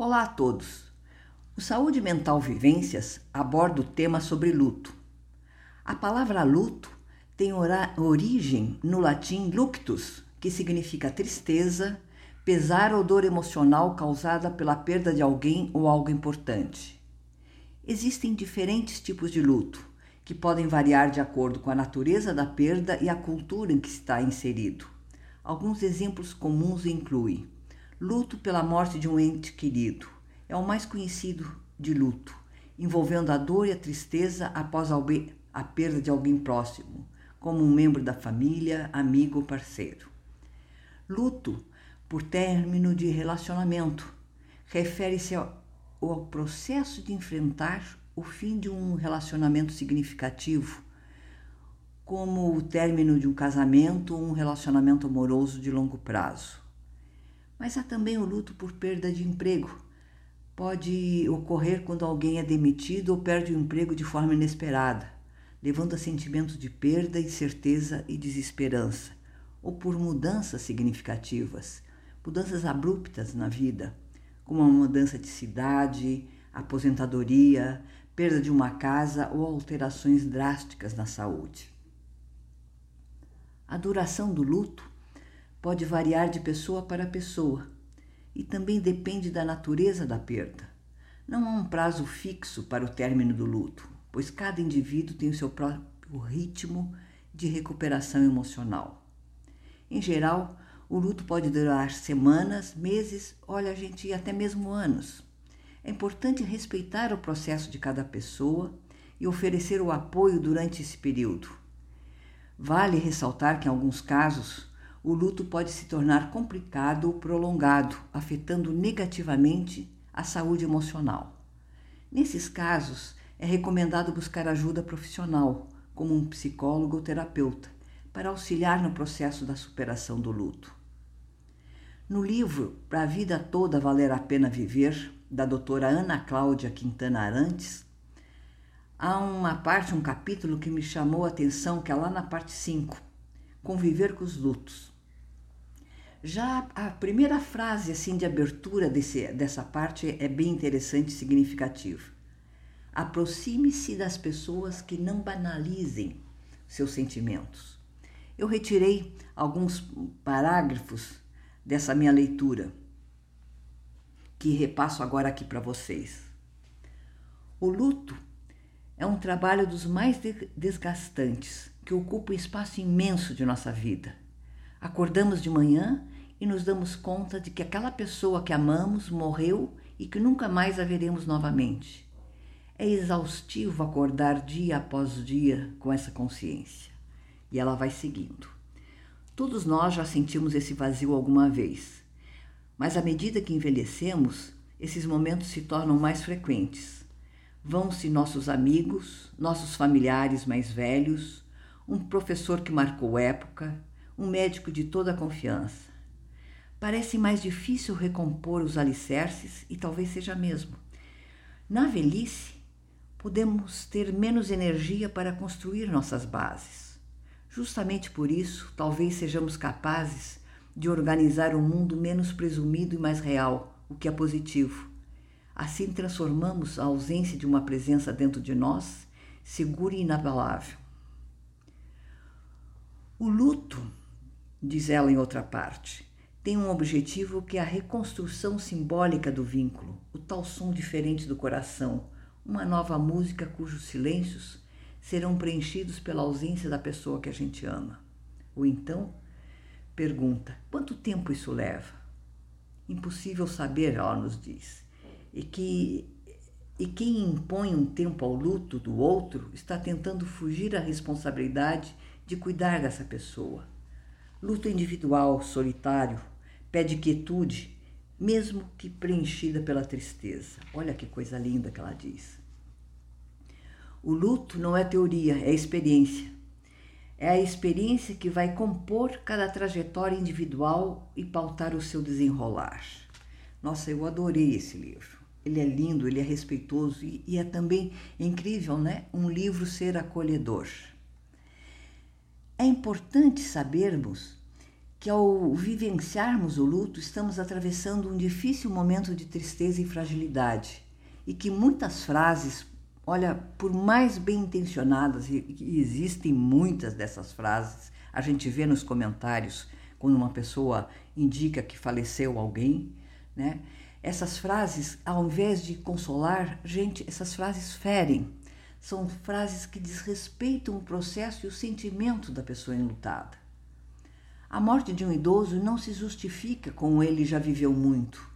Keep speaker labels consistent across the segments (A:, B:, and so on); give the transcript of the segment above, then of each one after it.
A: Olá a todos! O Saúde Mental Vivências aborda o tema sobre luto. A palavra luto tem origem no latim luctus, que significa tristeza, pesar ou dor emocional causada pela perda de alguém ou algo importante. Existem diferentes tipos de luto, que podem variar de acordo com a natureza da perda e a cultura em que está inserido. Alguns exemplos comuns incluem luto pela morte de um ente querido, é o mais conhecido de luto, envolvendo a dor e a tristeza após a perda de alguém próximo, como um membro da família, amigo ou parceiro. Luto por término de relacionamento refere-se ao, ao processo de enfrentar o fim de um relacionamento significativo, como o término de um casamento ou um relacionamento amoroso de longo prazo. Mas há também o luto por perda de emprego pode ocorrer quando alguém é demitido ou perde o emprego de forma inesperada, levando a sentimentos de perda, incerteza e desesperança, ou por mudanças significativas, mudanças abruptas na vida, como uma mudança de cidade, aposentadoria, perda de uma casa ou alterações drásticas na saúde. A duração do luto pode variar de pessoa para pessoa e também depende da natureza da perda. Não há um prazo fixo para o término do luto, pois cada indivíduo tem o seu próprio ritmo de recuperação emocional. Em geral, o luto pode durar semanas, meses, olha, a gente, até mesmo anos. É importante respeitar o processo de cada pessoa e oferecer o apoio durante esse período. Vale ressaltar que, em alguns casos, o luto pode se tornar complicado ou prolongado, afetando negativamente a saúde emocional. Nesses casos, é recomendado buscar ajuda profissional, como um psicólogo ou terapeuta, para auxiliar no processo da superação do luto. No livro Para a Vida Toda Valer a Pena Viver, da doutora Ana Cláudia Quintana Arantes, há uma parte, um capítulo que me chamou a atenção, que é lá na parte 5, conviver com os lutos. Já a primeira frase assim de abertura desse, dessa parte é bem interessante e significativa. Aproxime-se das pessoas que não banalizem seus sentimentos. Eu retirei alguns parágrafos dessa minha leitura que repasso agora aqui para vocês. O luto é um trabalho dos mais desgastantes que ocupa um espaço imenso de nossa vida. Acordamos de manhã e nos damos conta de que aquela pessoa que amamos morreu e que nunca mais a veremos novamente. É exaustivo acordar dia após dia com essa consciência. E ela vai seguindo. Todos nós já sentimos esse vazio alguma vez, mas à medida que envelhecemos, esses momentos se tornam mais frequentes. Vão-se nossos amigos, nossos familiares mais velhos, um professor que marcou época, um médico de toda confiança. Parece mais difícil recompor os alicerces e talvez seja mesmo. Na velhice, podemos ter menos energia para construir nossas bases. Justamente por isso, talvez sejamos capazes de organizar um mundo menos presumido e mais real, o que é positivo. Assim transformamos a ausência de uma presença dentro de nós segura e inabalável. O luto, diz ela em outra parte, tem um objetivo que é a reconstrução simbólica do vínculo, o tal som diferente do coração, uma nova música cujos silêncios serão preenchidos pela ausência da pessoa que a gente ama. Ou então, pergunta: quanto tempo isso leva? Impossível saber, ela nos diz. E que e quem impõe um tempo ao luto do outro está tentando fugir à responsabilidade de cuidar dessa pessoa. Luto individual, solitário, pede quietude, mesmo que preenchida pela tristeza. Olha que coisa linda que ela diz. O luto não é teoria, é experiência. É a experiência que vai compor cada trajetória individual e pautar o seu desenrolar. Nossa, eu adorei esse livro. Ele é lindo, ele é respeitoso e, e é também incrível, né? Um livro ser acolhedor. É importante sabermos que ao vivenciarmos o luto, estamos atravessando um difícil momento de tristeza e fragilidade, e que muitas frases, olha, por mais bem intencionadas, e existem muitas dessas frases, a gente vê nos comentários quando uma pessoa indica que faleceu alguém, né? Essas frases, ao invés de consolar, gente, essas frases ferem. São frases que desrespeitam o processo e o sentimento da pessoa enlutada. A morte de um idoso não se justifica com ele já viveu muito.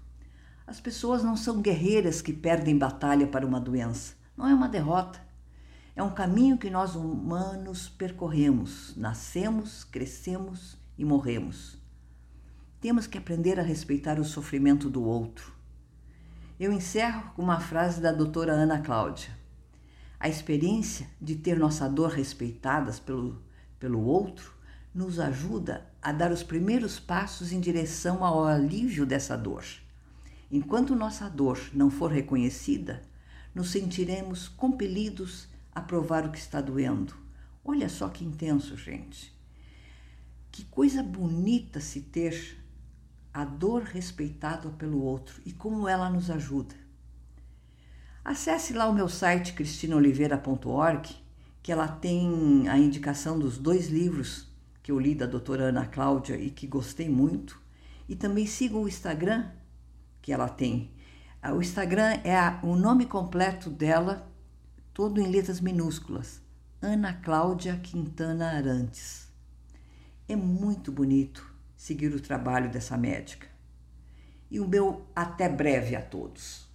A: As pessoas não são guerreiras que perdem batalha para uma doença. Não é uma derrota. É um caminho que nós humanos percorremos. Nascemos, crescemos e morremos. Temos que aprender a respeitar o sofrimento do outro. Eu encerro com uma frase da doutora Ana Cláudia. A experiência de ter nossa dor respeitada pelo, pelo outro nos ajuda a dar os primeiros passos em direção ao alívio dessa dor. Enquanto nossa dor não for reconhecida, nos sentiremos compelidos a provar o que está doendo. Olha só que intenso, gente. Que coisa bonita se ter a dor respeitada pelo outro e como ela nos ajuda. Acesse lá o meu site cristinoliveira.org, que ela tem a indicação dos dois livros que eu li da doutora Ana Cláudia e que gostei muito. E também siga o Instagram que ela tem. Ah, o Instagram é a, o nome completo dela, todo em letras minúsculas. Ana Cláudia Quintana Arantes. É muito bonito seguir o trabalho dessa médica. E o meu até breve a todos.